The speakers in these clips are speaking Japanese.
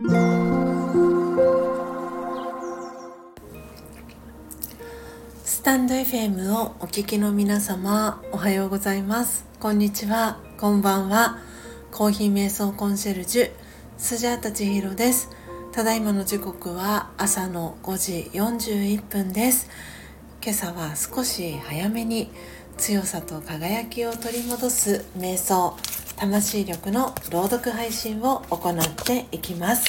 スタンド FM をお聞きの皆様おはようございます。こんにちは。こんばんは。コーヒー瞑想コンシェルジュスジャータチヒロです。ただいまの時刻は朝の5時41分です。今朝は少し早めに強さと輝きを取り戻す瞑想魂力の朗読配信を行っていきます。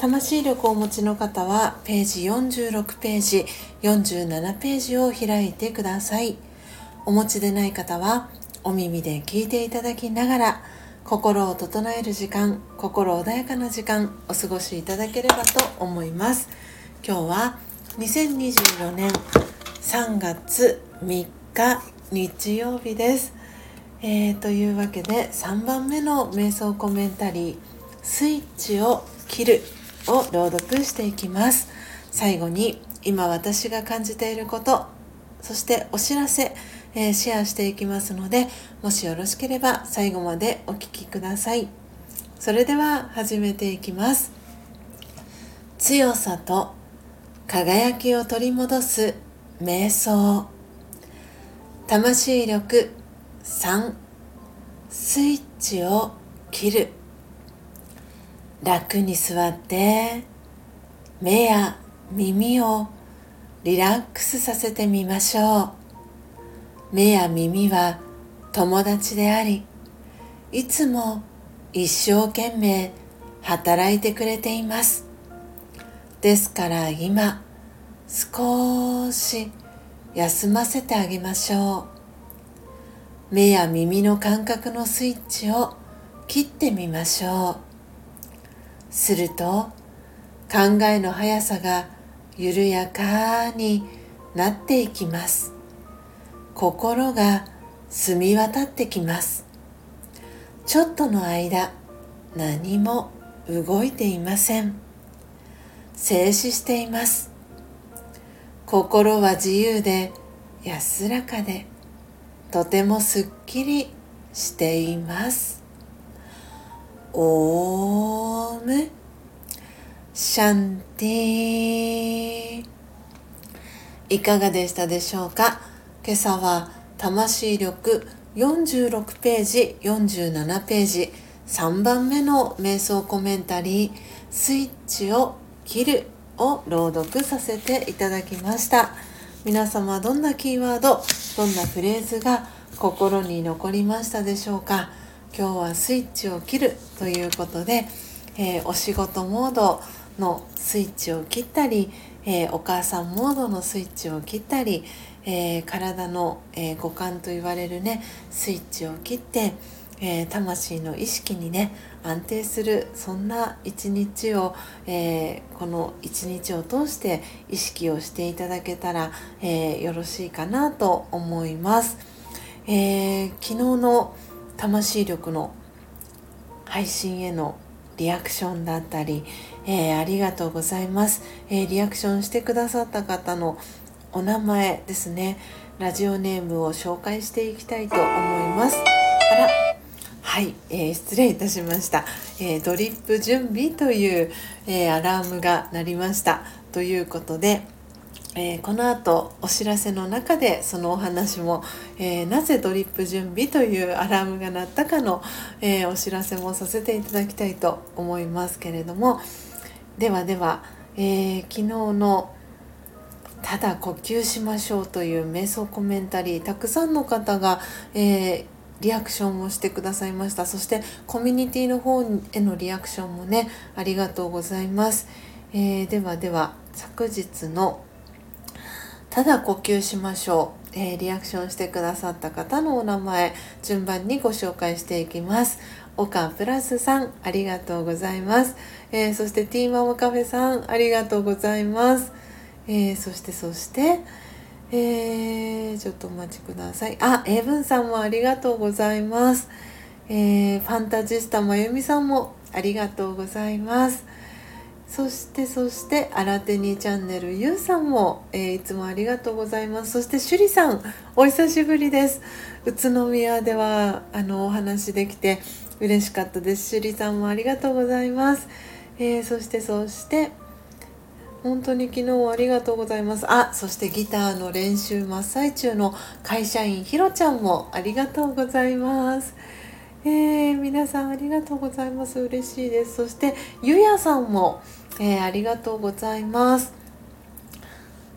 魂力をお持ちの方はページ46ページ47ページを開いてください。お持ちでない方はお耳で聞いていただきながら心を整える時間心穏やかな時間お過ごしいただければと思います。今日は2024年3月3日日曜日です、えー、というわけで3番目の瞑想コメンタリー「スイッチを切る」を朗読していきます。最後に今私が感じていることそしてお知らせ、えー、シェアしていきますのでもしよろしければ最後までお聴きください。それでは始めていきます。強さと輝きを取り戻す瞑想。魂力3スイッチを切る。楽に座って目や耳をリラックスさせてみましょう。目や耳は友達でありいつも一生懸命働いてくれています。ですから今少し休ませてあげましょう。目や耳の感覚のスイッチを切ってみましょう。すると考えの速さが緩やかになっていきます。心が澄み渡ってきます。ちょっとの間何も動いていません。静止しています。心は自由で安らかで。とてもすっきりしています。オーム。シャンティいかがでしたでしょうか？今朝は魂力46ページ47ページ3番目の瞑想コメンタリースイッチを切るを朗読させていただきました。皆様どんなキーワードどんなフレーズが心に残りましたでしょうか？今日はスイッチを切るということで、えー、お仕事モードのスイッチを切ったり、えー、お母さんモードのスイッチを切ったり、えー、体の、え五感と言われるねスイッチを切ってえ、魂の意識にね安定するそんな一日を、えー、この一日を通して意識をしていただけたら、えー、よろしいかなと思います、え昨日の魂力の配信へのリアクションだったり、えありがとうございます、えリアクションしてくださった方のお名前ですね。ラジオネームを紹介していきたいと思います。あらはい、えー、失礼いたしました、えー、ドリップ準備という、えー、アラームが鳴りました。ということで、えこの後お知らせの中でそのお話も、えなぜドリップ準備というアラームが鳴ったかの、えお知らせもさせていただきたいと思いますけれどもではでは、え昨日のただ呼吸しましょうという瞑想コメンタリーたくさんの方が、えーリアクションもしてくださいました。そしてコミュニティの方へのリアクションもねありがとうございます、えー、ではでは昨日のただ呼吸しましょう、えー、リアクションしてくださった方のお名前順番にご紹介していきます。岡プラスさんありがとうございます、えー、そしてティーマモカフェさんありがとうございます、えそしてそしてえちょっとお待ちください。あ、エブンさんもありがとうございます。えー、ファンタジスタまゆみさんもありがとうございます。そしてそして新手にチャンネルゆうさんも、えー、いつもありがとうございますそしてしゅりさんお久しぶりです宇都宮ではあのお話できて嬉しかったですしゅりさんもありがとうございます、えー、そしてそして本当に昨日ありがとうございます。あそしてギターの練習真っ最中の会社員ひろちゃんもありがとうございます。えー、皆さんありがとうございます。嬉しいです。そしてゆやさんも、えー、ありがとうございます。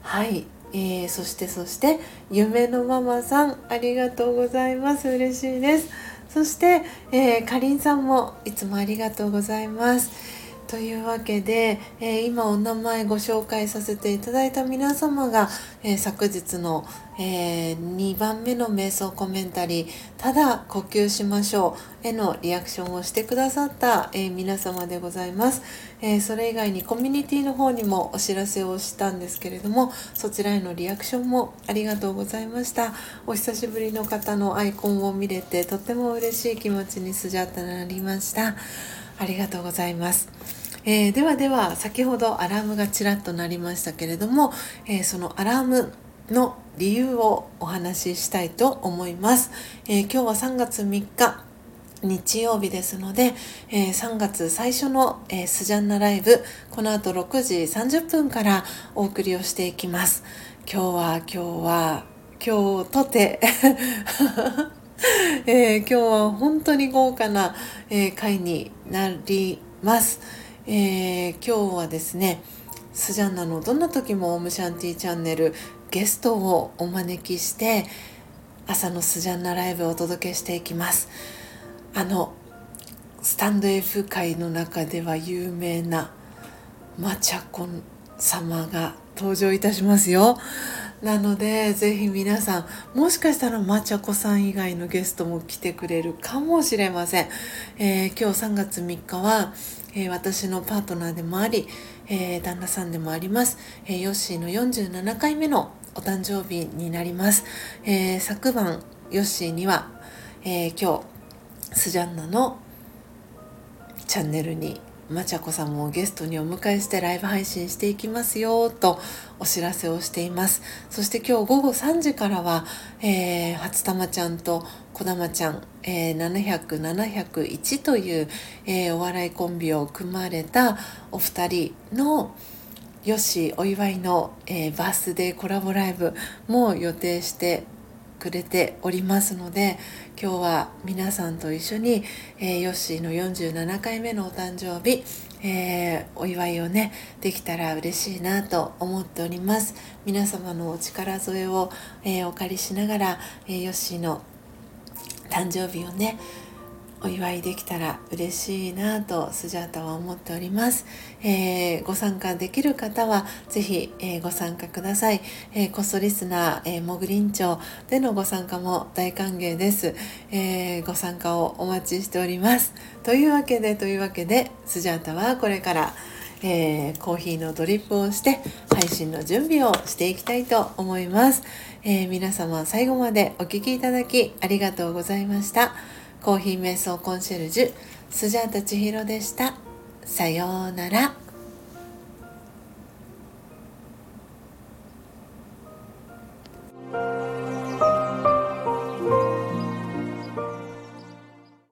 はい、えー、そしてそして夢のママさんありがとうございます。嬉しいです。そして、えー、かりんさんもいつもありがとうございます。というわけで、えー、今お名前ご紹介させていただいた皆様が、えー、昨日の、えー、2番目の瞑想コメンタリー「ただ呼吸しましょう」へのリアクションをしてくださった、え皆様でございます、えそれ以外にコミュニティの方にもお知らせをしたんですけれどもそちらへのリアクションもありがとうございました。お久しぶりの方のアイコンを見れてとっても嬉しい気持ちにスジャータなりました。ありがとうございます。えー、ではでは先ほどアラームがちらっと鳴りましたけれども、えー、そのアラームの理由をお話ししたいと思います、えー、今日は3月3日日曜日ですので、え3月最初の、えスジャンナライブこの後6時30分からお送りをしていきます。今日は今日は今日とてえー、今日は本当に豪華な、えー、回になります。えー、今日はですねスジャンナのどんな時もオムシャンティチャンネルゲストをお招きして朝のスジャンナライブをお届けしていきますあのスタンド F 界の中では有名なマチャコン様が登場いたしますよ。なのでぜひ皆さんもしかしたらまちゃこさん以外のゲストも来てくれるかもしれません、えー、今日3月3日は、えー、私のパートナーでもあり、えー、旦那さんでもあります、えヨッシーの47回目のお誕生日になります、え昨晩ヨッシーには、え今日スジャンナのチャンネルにまちゃこさんもゲストにお迎えしてライブ配信していきますよとお知らせをしています。そして今日午後3時からは、えー、初玉ちゃんとこだまちゃん、えー、700701という、えー、お笑いコンビを組まれたお二人のよしお祝いの、えー、バースデーコラボライブも予定してくれておりますので今日は皆さんと一緒に、えー、ヨッシーの47回目のお誕生日、えー、お祝いをねできたら嬉しいなと思っております。皆様のお力添えを、えー、お借りしながら、えー、ヨッシーの誕生日をねお祝いできたら嬉しいなとスジャータは思っております、えー、ご参加できる方はぜひ、えー、ご参加ください、えー、コストリスナー、えー、モグリン町でのご参加も大歓迎です、えご参加をお待ちしております。というわけでというわけでスジャータはこれからえー、コーヒーのドリップをして配信の準備をしていきたいと思います、えー、皆様最後までお聴きいただきありがとうございました。コーヒー瞑想コンシェルジュスジャータ千尋でした。さようなら。